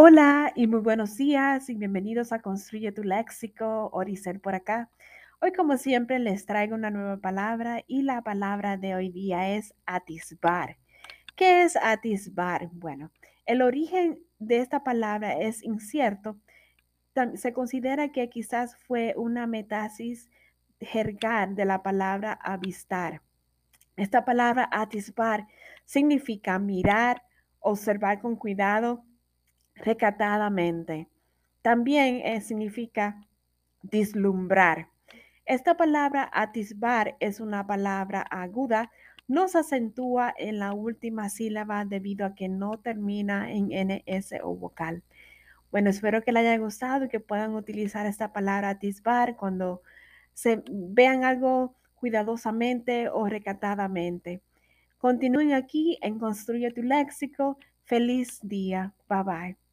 Hola y muy buenos días y bienvenidos a Construye tu Léxico, Oricel por acá. Hoy como siempre les traigo una nueva palabra y la palabra de hoy día es atisbar. ¿Qué es atisbar? Bueno, el origen de esta palabra es incierto. Se considera que quizás fue una metasis jergar de la palabra avistar. Esta palabra atisbar significa mirar, observar con cuidado, recatadamente. También eh, significa dislumbrar. Esta palabra atisbar es una palabra aguda, no se acentúa en la última sílaba debido a que no termina en NS o vocal. Bueno, espero que les haya gustado y que puedan utilizar esta palabra atisbar cuando se vean algo cuidadosamente o recatadamente. Continúen aquí en Construye tu Léxico. Feliz día. Bye bye.